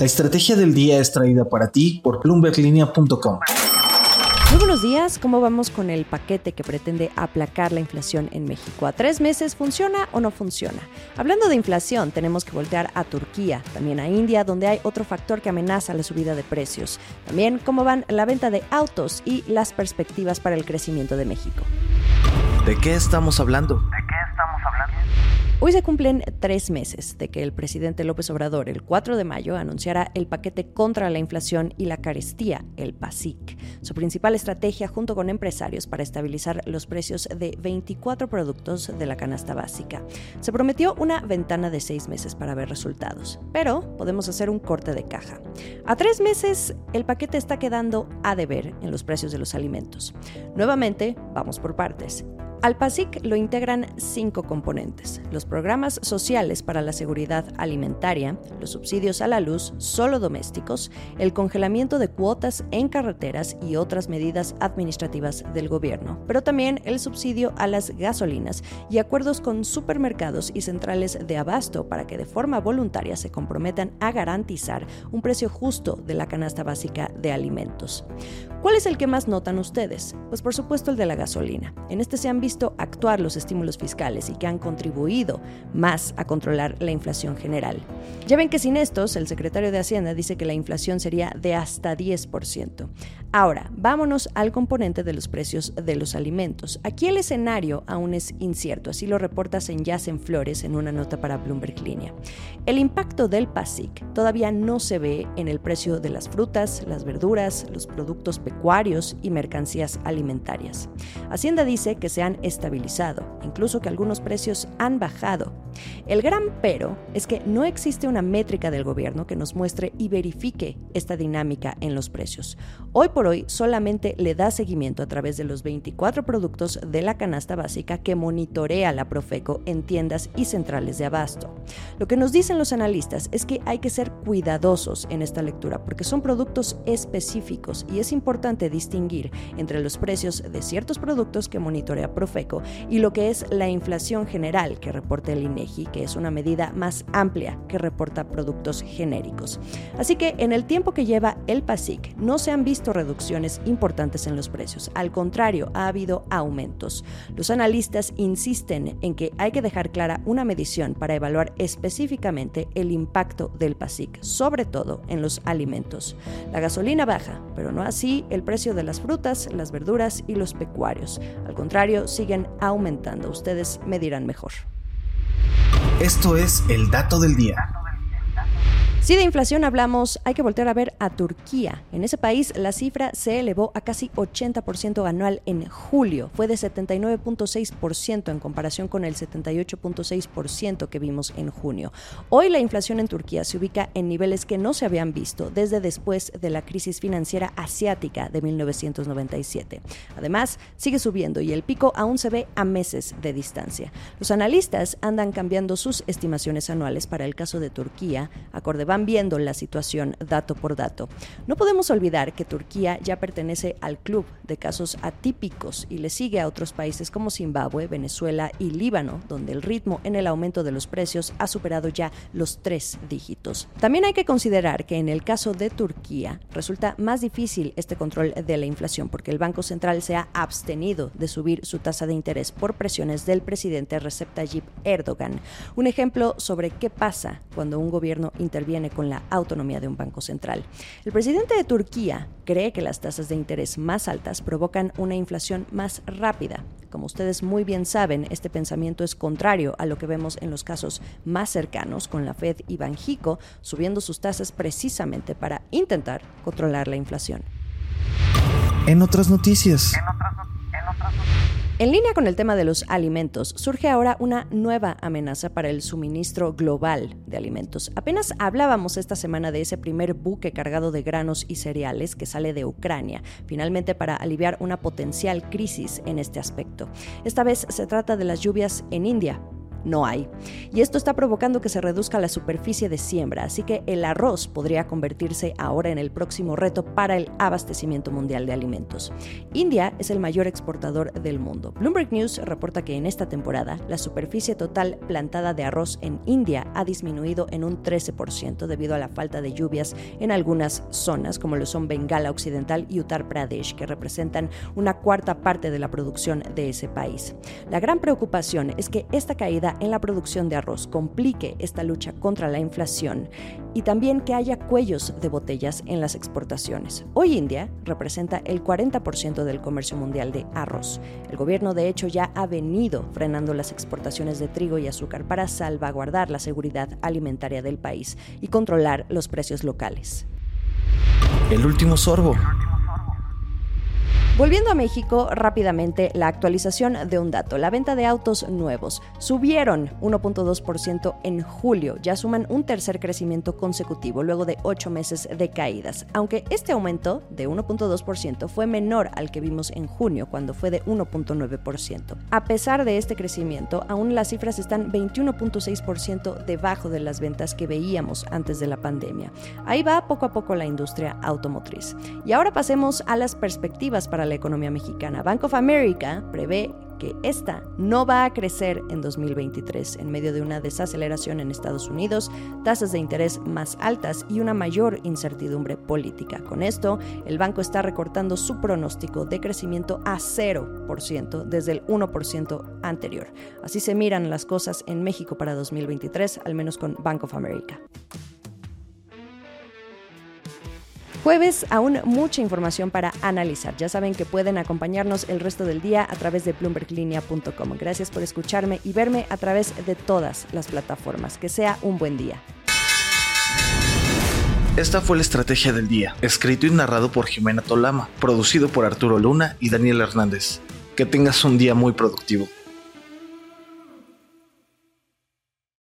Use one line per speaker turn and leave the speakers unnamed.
La estrategia del día es traída para ti por bloomberglinea.com.
Muy buenos días, ¿cómo vamos con el paquete que pretende aplacar la inflación en México? ¿A tres meses funciona o no funciona? Hablando de inflación, tenemos que voltear a Turquía, también a India, donde hay otro factor que amenaza la subida de precios. También cómo van la venta de autos y las perspectivas para el crecimiento de México.
¿De qué estamos hablando?
Hoy se cumplen tres meses de que el presidente López Obrador, el 4 de mayo, anunciara el paquete contra la inflación y la carestía, el PASIC, su principal estrategia junto con empresarios para estabilizar los precios de 24 productos de la canasta básica. Se prometió una ventana de seis meses para ver resultados, pero podemos hacer un corte de caja. A tres meses, el paquete está quedando a deber en los precios de los alimentos. Nuevamente, vamos por partes. Al PASIC lo integran cinco componentes, los programas sociales para la seguridad alimentaria, los subsidios a la luz solo domésticos, el congelamiento de cuotas en carreteras y otras medidas administrativas del gobierno, pero también el subsidio a las gasolinas y acuerdos con supermercados y centrales de abasto para que de forma voluntaria se comprometan a garantizar un precio justo de la canasta básica de alimentos. ¿Cuál es el que más notan ustedes? Pues por supuesto el de la gasolina. En este se han visto actuar los estímulos fiscales y que han contribuido más a controlar la inflación general. Ya ven que sin estos, el secretario de Hacienda dice que la inflación sería de hasta 10%. Ahora, vámonos al componente de los precios de los alimentos. Aquí el escenario aún es incierto, así lo reporta Senyas Flores en una nota para Bloomberg Línea. El impacto del PASIC todavía no se ve en el precio de las frutas, las verduras, los productos pecuarios y mercancías alimentarias. Hacienda dice que se han estabilizado, incluso que algunos precios han bajado. El gran pero es que no existe una métrica del gobierno que nos muestre y verifique esta dinámica en los precios. Hoy por hoy solamente le da seguimiento a través de los 24 productos de la canasta básica que monitorea la Profeco en tiendas y centrales de abasto. Lo que nos dicen los analistas es que hay que ser cuidadosos en esta lectura porque son productos específicos y es importante distinguir entre los precios de ciertos productos que monitorea Profeco y lo que es la inflación general que reporta el INEGI, que es una medida más amplia que reporta productos genéricos. Así que en el tiempo que lleva el PASIC no se han visto reducciones importantes en los precios. Al contrario, ha habido aumentos. Los analistas insisten en que hay que dejar clara una medición para evaluar específicamente el impacto del PASIC, sobre todo en los alimentos. La gasolina baja, pero no así el precio de las frutas, las verduras y los pecuarios. Al contrario, siguen aumentando. Ustedes me dirán mejor.
Esto es el dato del día.
Si de inflación hablamos, hay que voltear a ver a Turquía. En ese país la cifra se elevó a casi 80% anual en julio. Fue de 79.6% en comparación con el 78.6% que vimos en junio. Hoy la inflación en Turquía se ubica en niveles que no se habían visto desde después de la crisis financiera asiática de 1997. Además, sigue subiendo y el pico aún se ve a meses de distancia. Los analistas andan cambiando sus estimaciones anuales para el caso de Turquía, acorde van viendo la situación dato por dato. No podemos olvidar que Turquía ya pertenece al club de casos atípicos y le sigue a otros países como Zimbabue, Venezuela y Líbano, donde el ritmo en el aumento de los precios ha superado ya los tres dígitos. También hay que considerar que en el caso de Turquía resulta más difícil este control de la inflación porque el Banco Central se ha abstenido de subir su tasa de interés por presiones del presidente Recep Tayyip Erdogan. Un ejemplo sobre qué pasa cuando un gobierno interviene con la autonomía de un banco central. El presidente de Turquía cree que las tasas de interés más altas provocan una inflación más rápida. Como ustedes muy bien saben, este pensamiento es contrario a lo que vemos en los casos más cercanos con la Fed y Banjico subiendo sus tasas precisamente para intentar controlar la inflación.
En otras noticias.
Línea con el tema de los alimentos, surge ahora una nueva amenaza para el suministro global de alimentos. Apenas hablábamos esta semana de ese primer buque cargado de granos y cereales que sale de Ucrania, finalmente para aliviar una potencial crisis en este aspecto. Esta vez se trata de las lluvias en India, no hay. Y esto está provocando que se reduzca la superficie de siembra, así que el arroz podría convertirse ahora en el próximo reto para el abastecimiento mundial de alimentos. India es el mayor exportador del mundo. Bloomberg News reporta que en esta temporada la superficie total plantada de arroz en India ha disminuido en un 13% debido a la falta de lluvias en algunas zonas, como lo son Bengala Occidental y Uttar Pradesh, que representan una cuarta parte de la producción de ese país. La gran preocupación es que esta caída en la producción de arroz complique esta lucha contra la inflación y también que haya cuellos de botellas en las exportaciones. Hoy India representa el 40% del comercio mundial de arroz. El gobierno de hecho ya ha venido frenando las exportaciones de trigo y azúcar para salvaguardar la seguridad alimentaria del país y controlar los precios locales.
El último sorbo.
Volviendo a México, rápidamente la actualización de un dato. La venta de autos nuevos subieron 1.2% en julio, ya suman un tercer crecimiento consecutivo luego de ocho meses de caídas, aunque este aumento de 1.2% fue menor al que vimos en junio, cuando fue de 1.9%. A pesar de este crecimiento, aún las cifras están 21.6% debajo de las ventas que veíamos antes de la pandemia. Ahí va poco a poco la industria automotriz. Y ahora pasemos a las perspectivas para la economía mexicana. Bank of America prevé que esta no va a crecer en 2023 en medio de una desaceleración en Estados Unidos, tasas de interés más altas y una mayor incertidumbre política. Con esto, el banco está recortando su pronóstico de crecimiento a 0% desde el 1% anterior. Así se miran las cosas en México para 2023, al menos con Bank of America. Jueves, aún mucha información para analizar. Ya saben que pueden acompañarnos el resto del día a través de bloomberglinea.com. Gracias por escucharme y verme a través de todas las plataformas. Que sea un buen día.
Esta fue la estrategia del día, escrito y narrado por Jimena Tolama, producido por Arturo Luna y Daniel Hernández. Que tengas un día muy productivo.